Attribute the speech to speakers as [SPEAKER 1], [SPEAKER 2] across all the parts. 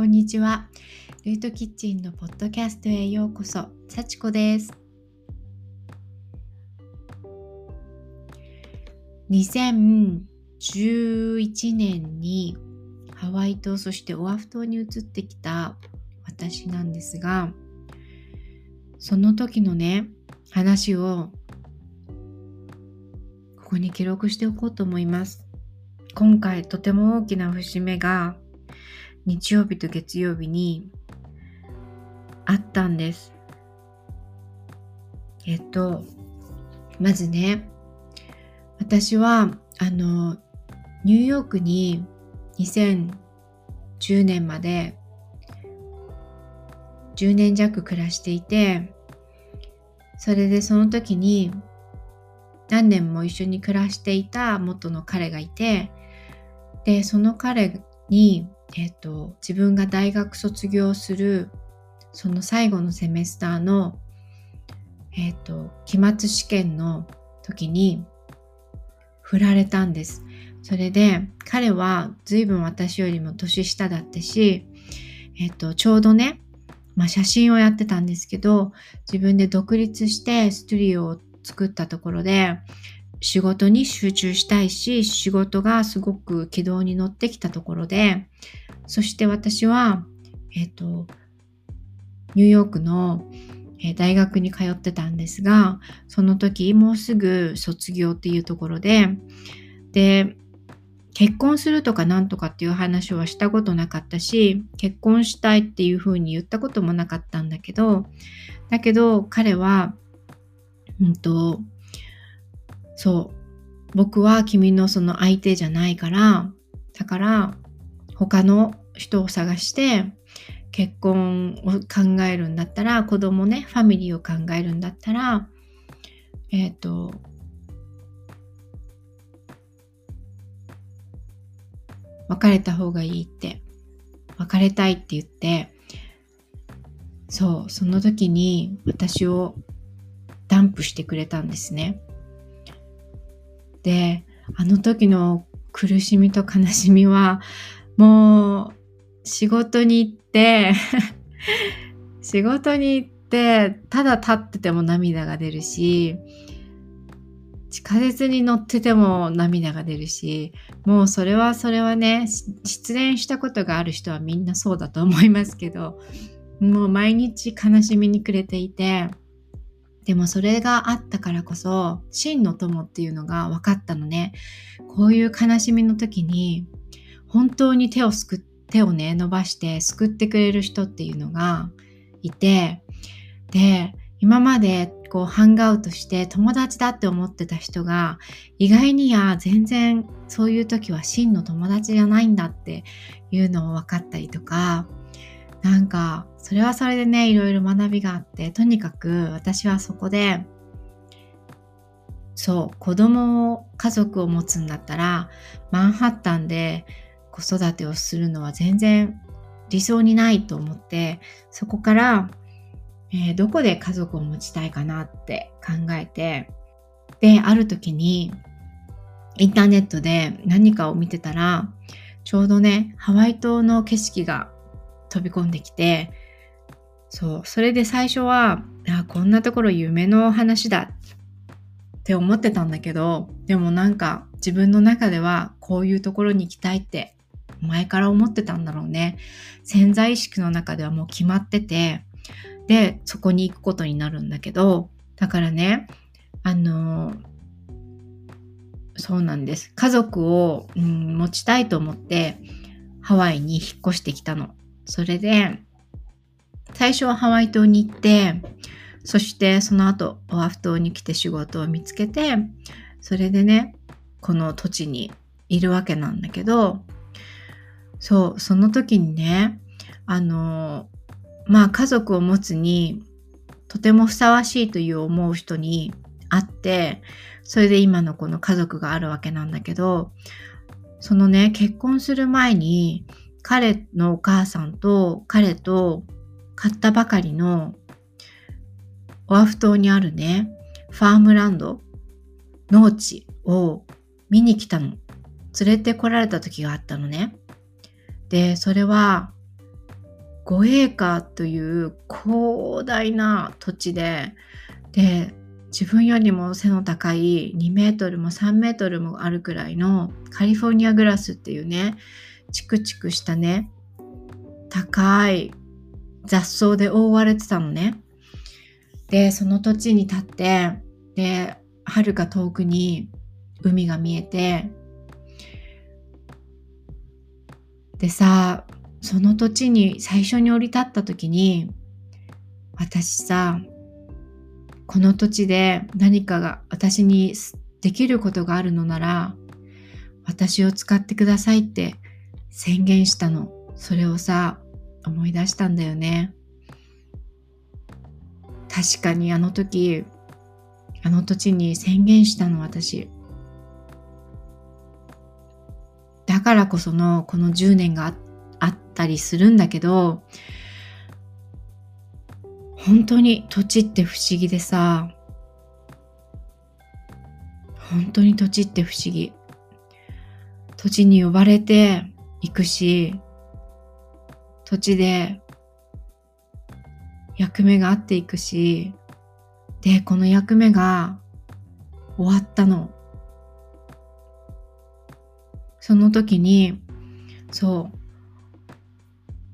[SPEAKER 1] こんにちは。ルートキッチンのポッドキャストへようこそ。幸子です。2011年にハワイ島そしてオアフ島に移ってきた私なんですが、その時のね、話をここに記録しておこうと思います。今回とても大きな節目が日曜日と月曜日にあったんです。えっと、まずね、私は、あの、ニューヨークに2010年まで10年弱暮らしていて、それでその時に何年も一緒に暮らしていた元の彼がいて、で、その彼に、えっ、と、自分が大学卒業する、その最後のセメスターの、えっ、と、期末試験の時に、振られたんです。それで、彼は随分私よりも年下だったし、えっ、と、ちょうどね、まあ、写真をやってたんですけど、自分で独立してストゥリオを作ったところで、仕事に集中したいし、仕事がすごく軌道に乗ってきたところで、そして私は、えっ、ー、と、ニューヨークの、大学に通ってたんですが、その時もうすぐ卒業っていうところで、で、結婚するとかなんとかっていう話はしたことなかったし、結婚したいっていうふうに言ったこともなかったんだけど、だけど彼は、うんと、そう。僕は君のその相手じゃないから、だから他の人を探して結婚を考えるんだったら、子供ね、ファミリーを考えるんだったら、えっ、ー、と、別れた方がいいって、別れたいって言って、そう、その時に私をダンプしてくれたんですね。であの時の苦しみと悲しみはもう仕事に行って 仕事に行ってただ立ってても涙が出るし地下鉄に乗ってても涙が出るしもうそれはそれはね失恋したことがある人はみんなそうだと思いますけどもう毎日悲しみに暮れていてでもそれがあったからこそ真の友っていうのが分かったのね。こういう悲しみの時に本当に手をすく手をね伸ばして救ってくれる人っていうのがいてで今までこうハンガウトして友達だって思ってた人が意外にや全然そういう時は真の友達じゃないんだっていうのも分かったりとかなんかそれはそれでねいろいろ学びがあってとにかく私はそこでそう子供を家族を持つんだったらマンハッタンで子育てをするのは全然理想にないと思ってそこから、えー、どこで家族を持ちたいかなって考えてである時にインターネットで何かを見てたらちょうどねハワイ島の景色が飛び込んできてそう。それで最初はあこんなところ夢の話だ。って思ってたんだけどでもなんか自分の中ではこういうところに行きたいって前から思ってたんだろうね。潜在意識の中ではもう決まっててでそこに行くことになるんだけどだからねあのそうなんです。家族を、うん、持ちたいと思ってハワイに引っ越してきたの。それで、最初はハワイ島に行って、そしてその後オアフ島に来て仕事を見つけて、それでね、この土地にいるわけなんだけど、そう、その時にね、あの、まあ家族を持つにとてもふさわしいという思う人に会って、それで今のこの家族があるわけなんだけど、そのね、結婚する前に彼のお母さんと彼と買ったばかりのオアフ島にあるね、ファームランド、農地を見に来たの。連れてこられた時があったのね。で、それは5エーカーという広大な土地でで自分よりも背の高い2メートルも3メートルもあるくらいのカリフォルニアグラスっていうねチクチクしたね高い雑草で覆われてたのね。でその土地に立ってで遥か遠くに海が見えてでさその土地に最初に降り立った時に私さこの土地で何かが私にできることがあるのなら私を使ってくださいって宣言したのそれをさ思い出したんだよね。確かにあの時あの土地に宣言したの私。だからこそのこの10年があったりするんだけど本当に土地って不思議でさ。本当に土地って不思議。土地に呼ばれて行くし土地で役目があっていくしでこの役目が終わったの。その時にそう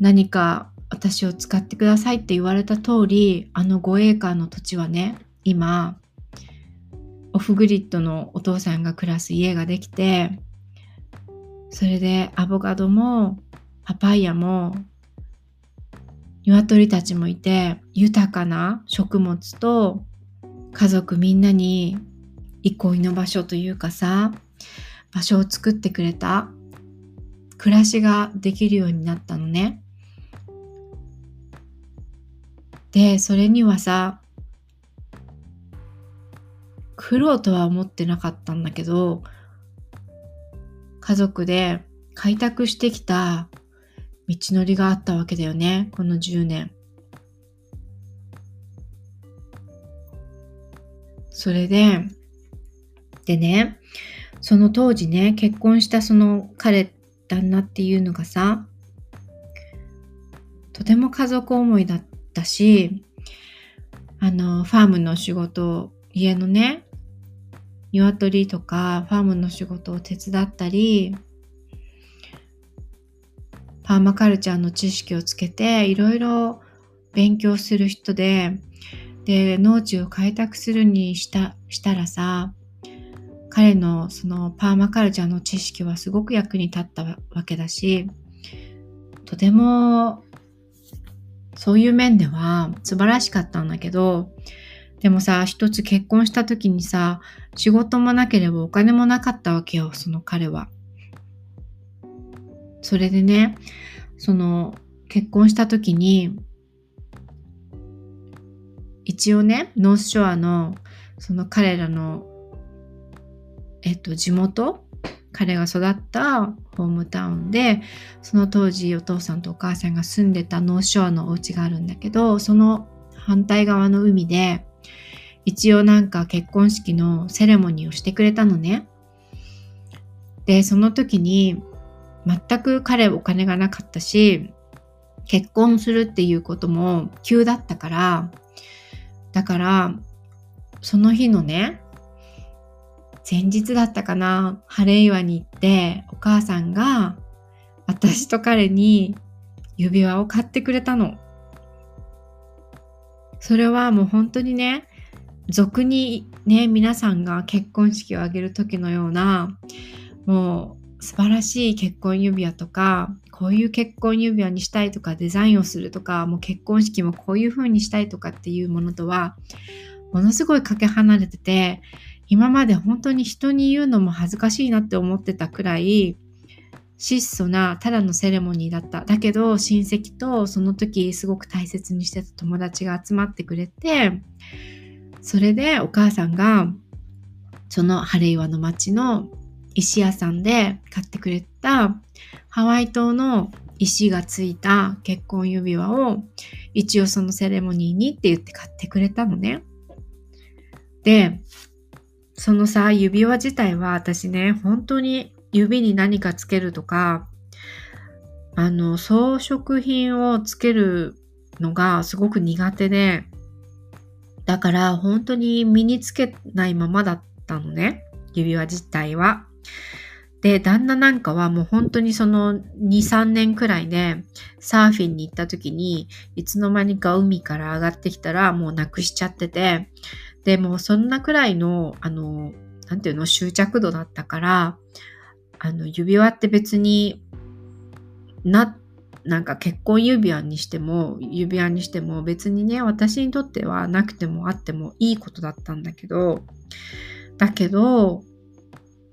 [SPEAKER 1] 何か私を使ってくださいって言われた通りあの5エーカーの土地はね今オフグリッドのお父さんが暮らす家ができてそれでアボカドもパパイヤも鶏たちもいて豊かな食物と家族みんなに憩いの場所というかさ場所を作ってくれた暮らしができるようになったのね。でそれにはさ苦労とは思ってなかったんだけど家族で開拓してきた道のりがあったわけだよね。この10年。それででねその当時ね結婚したその彼旦那っていうのがさとても家族思いだったし、あの、ファームの仕事、家のね、鶏とかファームの仕事を手伝ったり、パーマカルチャーの知識をつけていろいろ勉強する人で、で、農地を開拓するにしたしたらさ、彼のそのパーマカルチャーの知識はすごく役に立ったわけだし、とてもそういう面では素晴らしかったんだけど、でもさ、一つ結婚した時にさ、仕事もなければお金もなかったわけよ、その彼は。それでね、その結婚した時に、一応ね、ノースショアのその彼らの、えっと、地元彼が育ったホームタウンでその当時お父さんとお母さんが住んでたノースショアのお家があるんだけどその反対側の海で一応なんか結婚式のセレモニーをしてくれたのね。でその時に全く彼お金がなかったし結婚するっていうことも急だったからだからその日のね前日だったかな晴れ岩に行ってお母さんが私と彼に指輪を買ってくれたの。それはもう本当にね俗にね皆さんが結婚式を挙げる時のようなもう素晴らしい結婚指輪とかこういう結婚指輪にしたいとかデザインをするとかもう結婚式もこういう風にしたいとかっていうものとはものすごいかけ離れてて今まで本当に人に言うのも恥ずかしいなって思ってたくらい質素なただのセレモニーだった。だけど親戚とその時すごく大切にしてた友達が集まってくれてそれでお母さんがその晴れ岩の町の石屋さんで買ってくれたハワイ島の石がついた結婚指輪を一応そのセレモニーにって言って買ってくれたのね。で、そのさ、指輪自体は私ね、本当に指に何かつけるとか、あの、装飾品をつけるのがすごく苦手で、だから本当に身につけないままだったのね。指輪自体は。で、旦那なんかはもう本当にその2、3年くらいでサーフィンに行った時にいつの間にか海から上がってきたらもうなくしちゃってて、で、もそんなくらいの、あの、なんていうの、執着度だったから、あの、指輪って別にな、なんか結婚指輪にしても、指輪にしても別にね、私にとってはなくてもあってもいいことだったんだけど、だけど、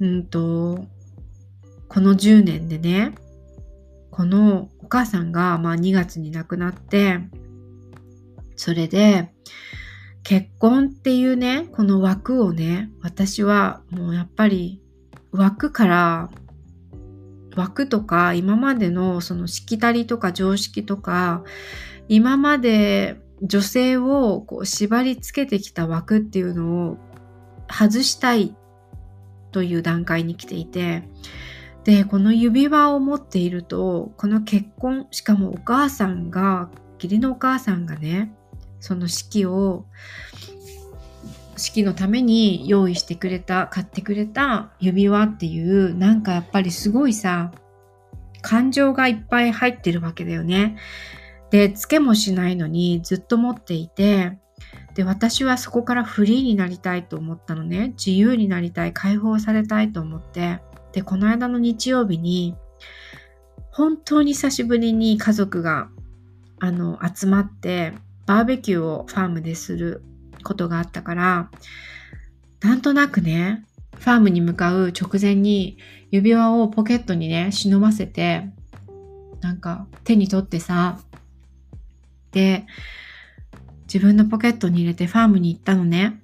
[SPEAKER 1] うんと、この10年でね、このお母さんがまあ2月に亡くなって、それで結婚っていうね、この枠をね、私はもうやっぱり枠から枠とか今までのそのしきたりとか常識とか今まで女性をこう縛り付けてきた枠っていうのを外したいという段階に来ていてでこの指輪を持っているとこの結婚しかもお母さんが義理のお母さんがねその式を式のために用意してくれた買ってくれた指輪っていうなんかやっぱりすごいさ感情がいっぱい入ってるわけだよね。でつけもしないのにずっと持っていてで私はそこからフリーになりたいと思ったのね。自由になりたい。解放されたいと思って。で、この間の日曜日に、本当に久しぶりに家族が、あの、集まって、バーベキューをファームですることがあったから、なんとなくね、ファームに向かう直前に指輪をポケットにね、忍ばせて、なんか手に取ってさ、で、自分のポケットに入れてファームに行ったのね。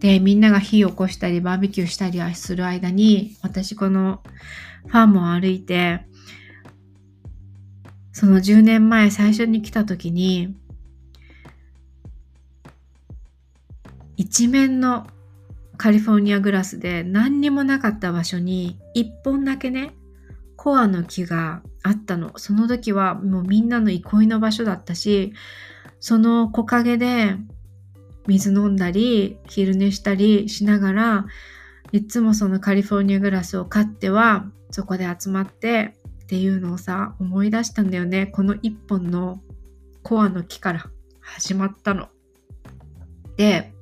[SPEAKER 1] で、みんなが火を起こしたりバーベキューしたりする間に、私このファームを歩いて、その10年前最初に来た時に、一面のカリフォルニアグラスで何にもなかった場所に一本だけね、コアの木があったの。その時はもうみんなの憩いの場所だったし、その木陰で水飲んだり昼寝したりしながらいつもそのカリフォルニアグラスを買ってはそこで集まってっていうのをさ思い出したんだよねこの一本のコアの木から始まったの。で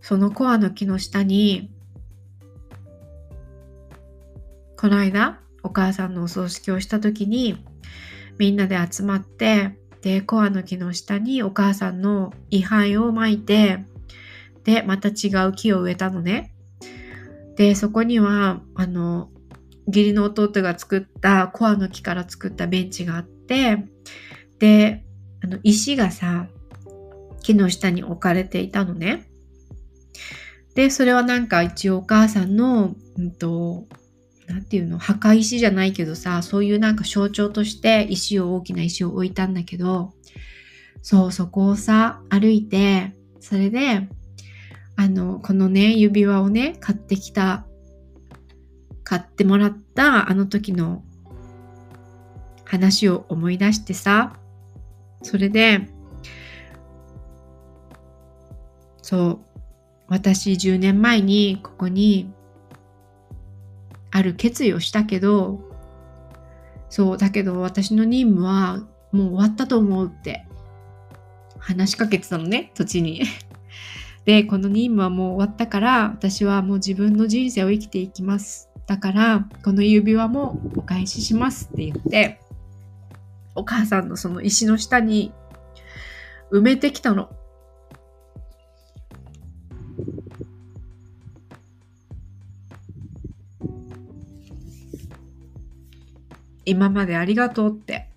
[SPEAKER 1] そのコアの木の下にこの間お母さんのお葬式をした時にみんなで集まってで、コアの木の下にお母さんの位牌を巻いて、で、また違う木を植えたのね。で、そこには、あの、義理の弟が作ったコアの木から作ったベンチがあって、で、あの、石がさ、木の下に置かれていたのね。で、それはなんか一応お母さんの、うんと、んていうの？墓石じゃないけどさそういうなんか象徴として石を大きな石を置いたんだけどそうそこをさ歩いてそれであのこのね指輪をね買ってきた買ってもらったあの時の話を思い出してさそれでそう私10年前にここにある決意をしたけど、そう、だけど私の任務はもう終わったと思うって話しかけてたのね、土地に。で、この任務はもう終わったから、私はもう自分の人生を生きていきます。だから、この指輪もお返ししますって言って、お母さんのその石の下に埋めてきたの。今までありがとうって。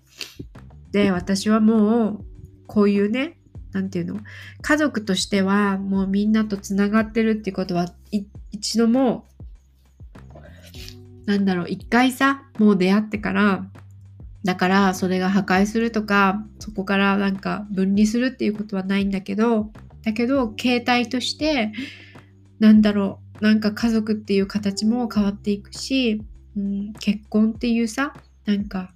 [SPEAKER 1] で、私はもう、こういうね、なんていうの、家族としてはもうみんなとつながってるっていうことは、一度も、なんだろう、一回さ、もう出会ってから、だからそれが破壊するとか、そこからなんか分離するっていうことはないんだけど、だけど、形態として、なんだろう、なんか家族っていう形も変わっていくし、うん、結婚っていうさなんか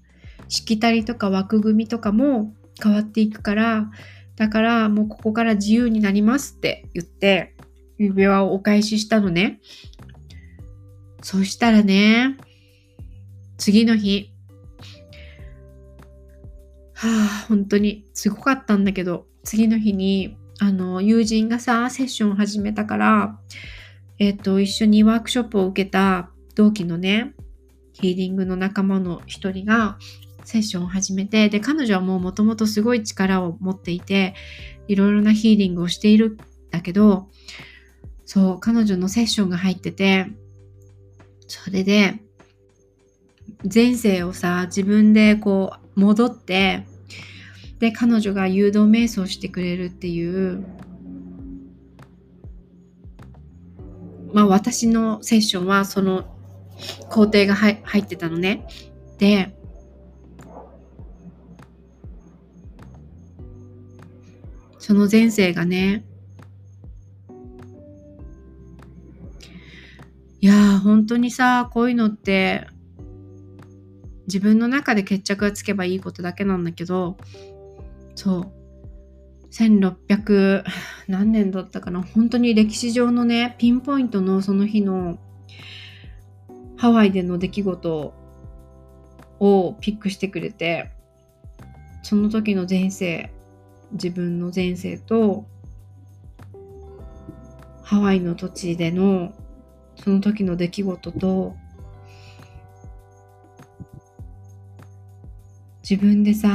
[SPEAKER 1] しきたりとか枠組みとかも変わっていくからだからもうここから自由になりますって言って指輪をお返ししたのね。そしたらね次の日。はあ本当にすごかったんだけど次の日にあの友人がさセッションを始めたからえっ、と一緒にワークショップを受けた同期のねヒーリングの仲間の一人がセッションを始めてで彼女はもうもともとすごい力を持っていていろいろなヒーリングをしているんだけどそう彼女のセッションが入っててそれで前世をさ自分でこう戻ってで彼女が誘導瞑想してくれるっていうまあ私のセッションはその工程が入ってたのね。でその前世がねいやー本当にさこういうのって自分の中で決着がつけばいいことだけなんだけどそう1600何年だったかな本当に歴史上のねピンポイントのその日のハワイでの出来事をピックしてくれてその時の前世自分の前世とハワイの土地でのその時の出来事と自分でさ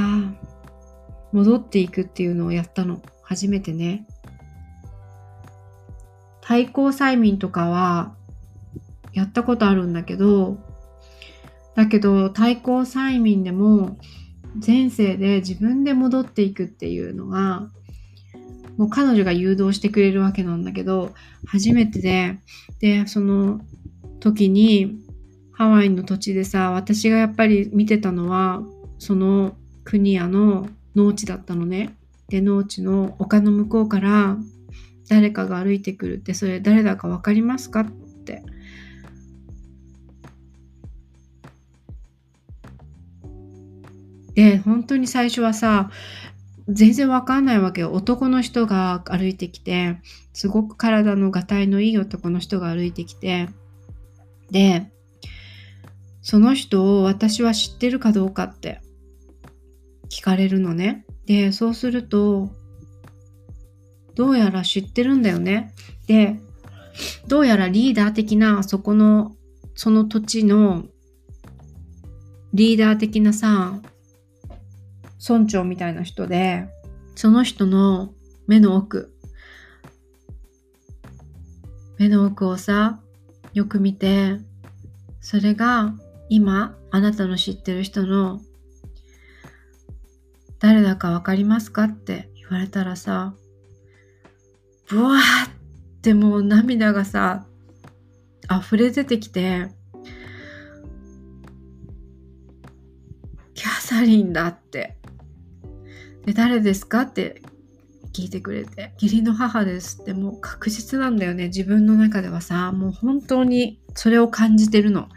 [SPEAKER 1] 戻っていくっていうのをやったの。初めてね。対抗催眠とかはやったことあるんだけどだけど対抗催眠でも前世で自分で戻っていくっていうのがもう彼女が誘導してくれるわけなんだけど初めてででその時にハワイの土地でさ私がやっぱり見てたのはその国やの農地だったのね。で農地の丘の向こうから誰かが歩いてくるってそれ誰だか分かりますか？っで本当に最初はさ全然わかんないわけよ。男の人が歩いてきてすごく体のがたいのいい男の人が歩いてきてでその人を私は知ってるかどうかって聞かれるのね。でそうするとどうやら知ってるんだよね。でどうやらリーダー的なそこのその土地のリーダー的なさ村長みたいな人で、その人の目の奥、目の奥をさ、よく見て、それが今あなたの知ってる人の誰だかわかりますかって言われたらさ、ブワーってもう涙がさ、溢れ出てきて、キャサリンだって。で誰ですか？って聞いてくれて義理の母ですってもう確実なんだよね。自分の中ではさもう本当にそれを感じてるの。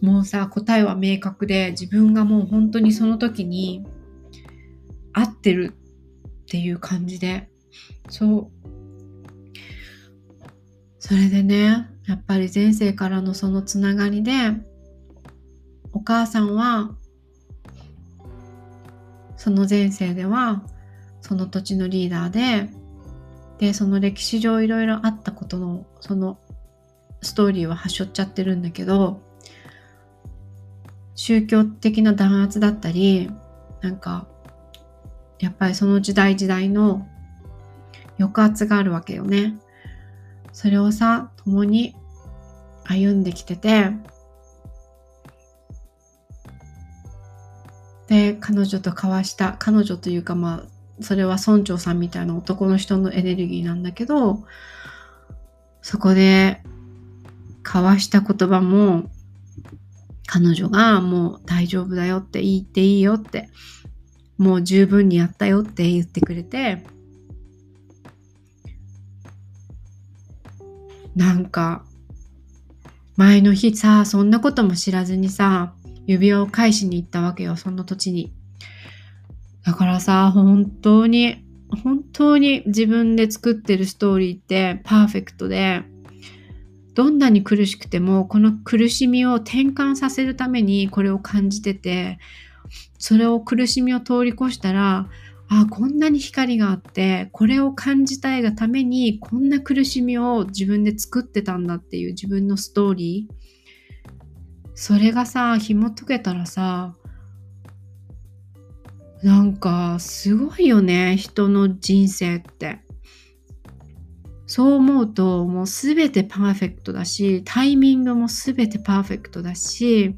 [SPEAKER 1] もうさ答えは明確で自分がもう本当にその時に合ってるっていう感じで。そう。それでねやっぱり前世からのそのつながりでお母さんはその前世ではその土地のリーダーででその歴史上いろいろあったことのそのストーリーははしょっちゃってるんだけど宗教的な弾圧だったりなんかやっぱりその時代時代の抑圧があるわけよね。それをさ共に歩んできててで彼女と交わした彼女というかまあそれは村長さんみたいな男の人のエネルギーなんだけどそこで交わした言葉も彼女がもう大丈夫だよって言っていいよってもう十分にやったよって言ってくれてなんか前の日さ、そんなことも知らずにさ、指輪を返しに行ったわけよ、その土地に。だからさ、本当に、本当に自分で作ってるストーリーってパーフェクトで、どんなに苦しくても、この苦しみを転換させるためにこれを感じてて、それを苦しみを通り越したら、あこんなに光があってこれを感じたいがためにこんな苦しみを自分で作ってたんだっていう自分のストーリーそれがさ紐解けたらさなんかすごいよね人の人生ってそう思うともう全てパーフェクトだしタイミングも全てパーフェクトだし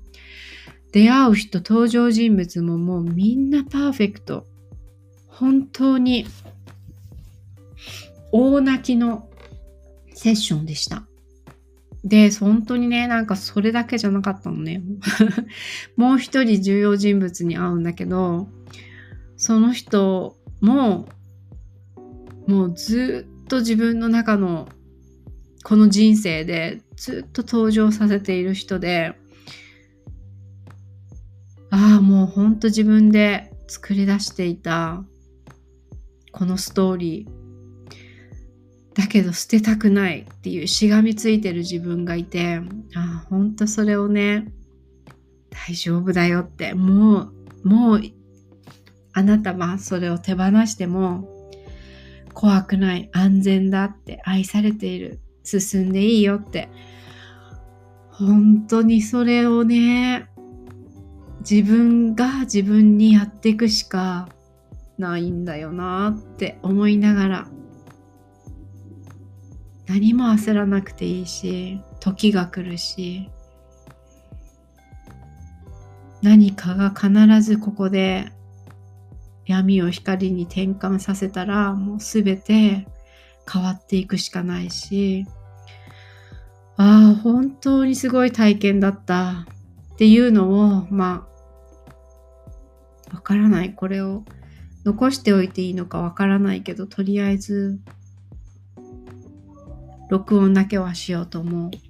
[SPEAKER 1] 出会う人登場人物ももうみんなパーフェクト本当に大泣きのセッションでした。で、本当にね、なんかそれだけじゃなかったのね。もう一人重要人物に会うんだけど、その人も、もうずっと自分の中のこの人生でずっと登場させている人で、ああ、もうほんと自分で作り出していたこのストーリーだけど捨てたくないっていうしがみついてる自分がいてあほんとそれをね大丈夫だよってもうもうあなたはそれを手放しても怖くない安全だって愛されている進んでいいよって本当にそれをね自分が自分にやっていくしかないんだよなって思いながら何も焦らなくていいし時が来るし何かが必ずここで闇を光に転換させたらもう全て変わっていくしかないしああ本当にすごい体験だった。っていうのをまあわからない。これを残しておいていいのかわからないけどとりあえず録音だけはしようと思う。